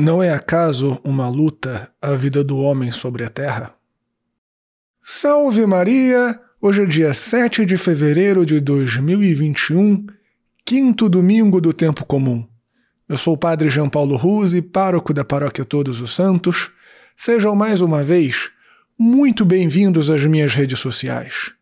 Não é acaso uma luta a vida do homem sobre a terra? Salve Maria! Hoje é dia 7 de fevereiro de 2021, quinto domingo do tempo comum. Eu sou o Padre João Paulo Ruse, pároco da Paróquia Todos os Santos. Sejam mais uma vez muito bem-vindos às minhas redes sociais.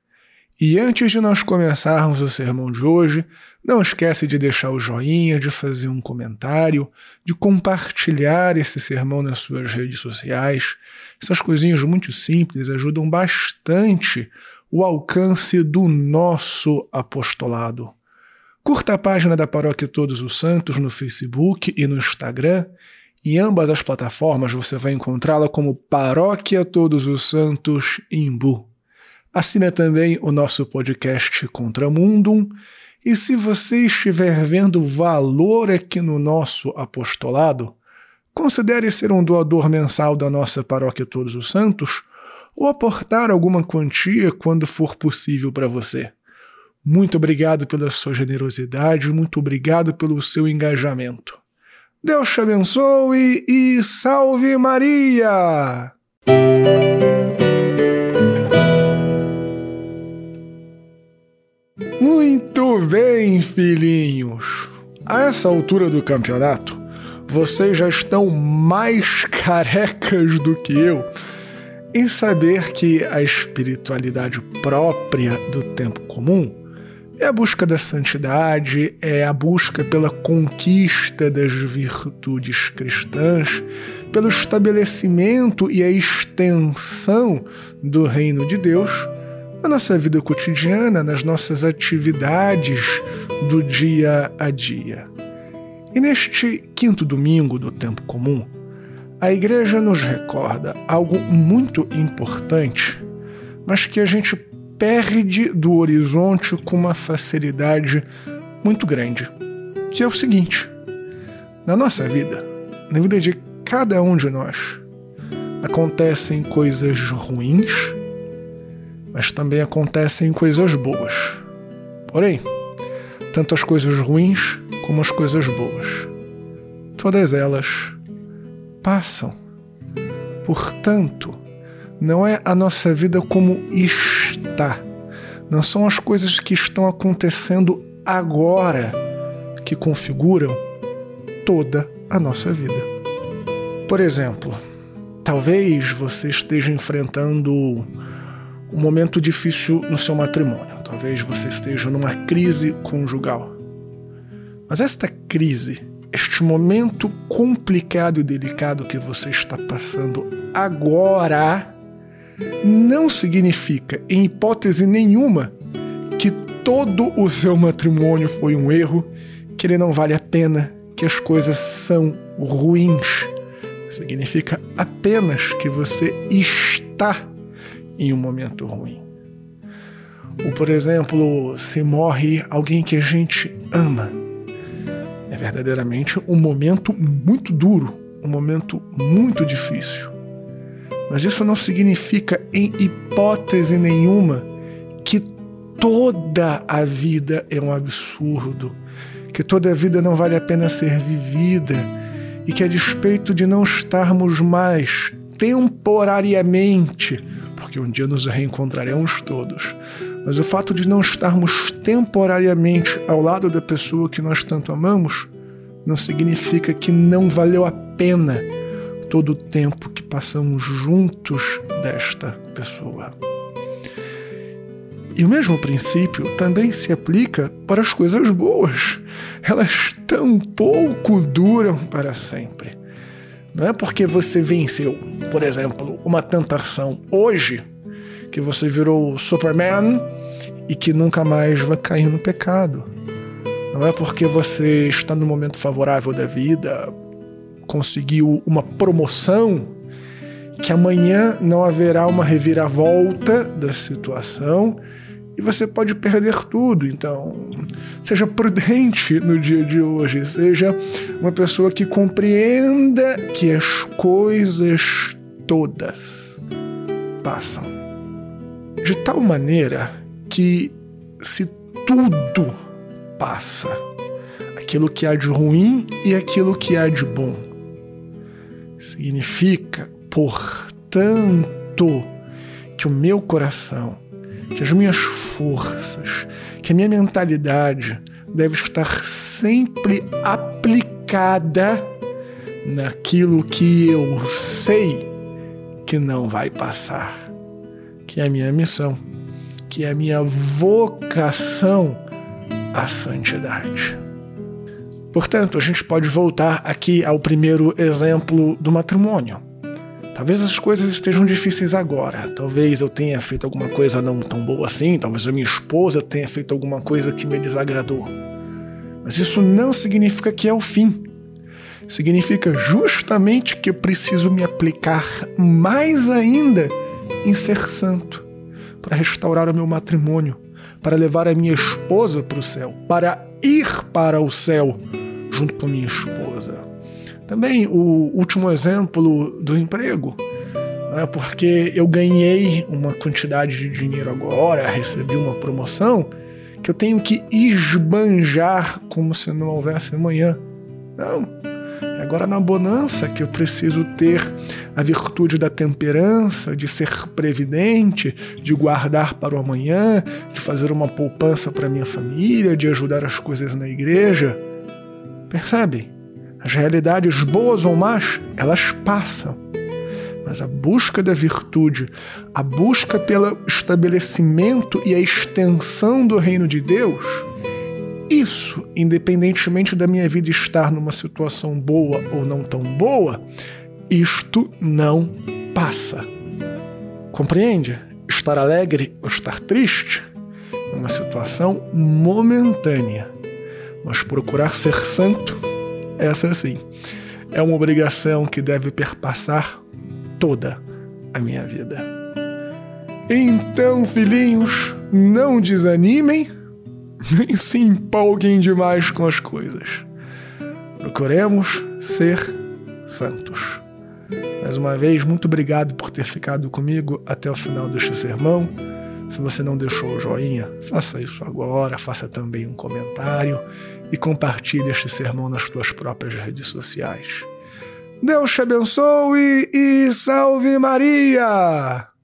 E antes de nós começarmos o sermão de hoje, não esquece de deixar o joinha, de fazer um comentário, de compartilhar esse sermão nas suas redes sociais. Essas coisinhas muito simples ajudam bastante o alcance do nosso apostolado. Curta a página da Paróquia Todos os Santos no Facebook e no Instagram. Em ambas as plataformas você vai encontrá-la como Paróquia Todos os Santos Imbu. Assina também o nosso podcast Contramundum. E se você estiver vendo valor aqui no nosso apostolado, considere ser um doador mensal da nossa Paróquia Todos os Santos ou aportar alguma quantia quando for possível para você. Muito obrigado pela sua generosidade, muito obrigado pelo seu engajamento. Deus te abençoe e salve Maria! Muito bem, filhinhos. A essa altura do campeonato, vocês já estão mais carecas do que eu em saber que a espiritualidade própria do tempo comum é a busca da santidade, é a busca pela conquista das virtudes cristãs, pelo estabelecimento e a extensão do reino de Deus na nossa vida cotidiana, nas nossas atividades do dia a dia. E neste quinto domingo do tempo comum, a igreja nos recorda algo muito importante, mas que a gente perde do horizonte com uma facilidade muito grande, que é o seguinte: na nossa vida, na vida de cada um de nós, acontecem coisas ruins mas também acontecem coisas boas. Porém, tanto as coisas ruins como as coisas boas, todas elas passam. Portanto, não é a nossa vida como está, não são as coisas que estão acontecendo agora que configuram toda a nossa vida. Por exemplo, talvez você esteja enfrentando um momento difícil no seu matrimônio. Talvez você esteja numa crise conjugal. Mas esta crise, este momento complicado e delicado que você está passando agora, não significa, em hipótese nenhuma, que todo o seu matrimônio foi um erro, que ele não vale a pena, que as coisas são ruins. Significa apenas que você está em um momento ruim. Ou, por exemplo, se morre alguém que a gente ama. É verdadeiramente um momento muito duro, um momento muito difícil. Mas isso não significa, em hipótese nenhuma, que toda a vida é um absurdo, que toda a vida não vale a pena ser vivida e que, a despeito de não estarmos mais temporariamente porque um dia nos reencontraremos todos. Mas o fato de não estarmos temporariamente ao lado da pessoa que nós tanto amamos não significa que não valeu a pena todo o tempo que passamos juntos desta pessoa. E o mesmo princípio também se aplica para as coisas boas. Elas tão pouco duram para sempre. Não é porque você venceu, por exemplo, uma tentação hoje que você virou Superman e que nunca mais vai cair no pecado. Não é porque você está no momento favorável da vida, conseguiu uma promoção, que amanhã não haverá uma reviravolta da situação e você pode perder tudo. Então, seja prudente no dia de hoje, seja uma pessoa que compreenda que as coisas todas passam. De tal maneira que, se tudo passa, aquilo que há de ruim e aquilo que há de bom, Significa, portanto, que o meu coração, que as minhas forças, que a minha mentalidade deve estar sempre aplicada naquilo que eu sei que não vai passar, que é a minha missão, que é a minha vocação à santidade. Portanto, a gente pode voltar aqui ao primeiro exemplo do matrimônio. Talvez as coisas estejam difíceis agora. Talvez eu tenha feito alguma coisa não tão boa assim. Talvez a minha esposa tenha feito alguma coisa que me desagradou. Mas isso não significa que é o fim. Significa justamente que eu preciso me aplicar mais ainda em ser santo, para restaurar o meu matrimônio, para levar a minha esposa para o céu, para ir para o céu junto com a minha esposa. Também o último exemplo do emprego, né, porque eu ganhei uma quantidade de dinheiro agora, recebi uma promoção, que eu tenho que esbanjar como se não houvesse amanhã. Não. É agora na bonança que eu preciso ter a virtude da temperança, de ser previdente, de guardar para o amanhã, de fazer uma poupança para minha família, de ajudar as coisas na igreja. Percebe? As realidades boas ou más, elas passam. Mas a busca da virtude, a busca pelo estabelecimento e a extensão do reino de Deus, isso, independentemente da minha vida estar numa situação boa ou não tão boa, isto não passa. Compreende? Estar alegre ou estar triste é uma situação momentânea mas procurar ser santo, essa sim, é uma obrigação que deve perpassar toda a minha vida. Então, filhinhos, não desanimem, nem se empolguem demais com as coisas. Procuremos ser santos. Mais uma vez, muito obrigado por ter ficado comigo até o final deste sermão. Se você não deixou o joinha, faça isso agora, faça também um comentário e compartilhe este sermão nas suas próprias redes sociais. Deus te abençoe e salve Maria!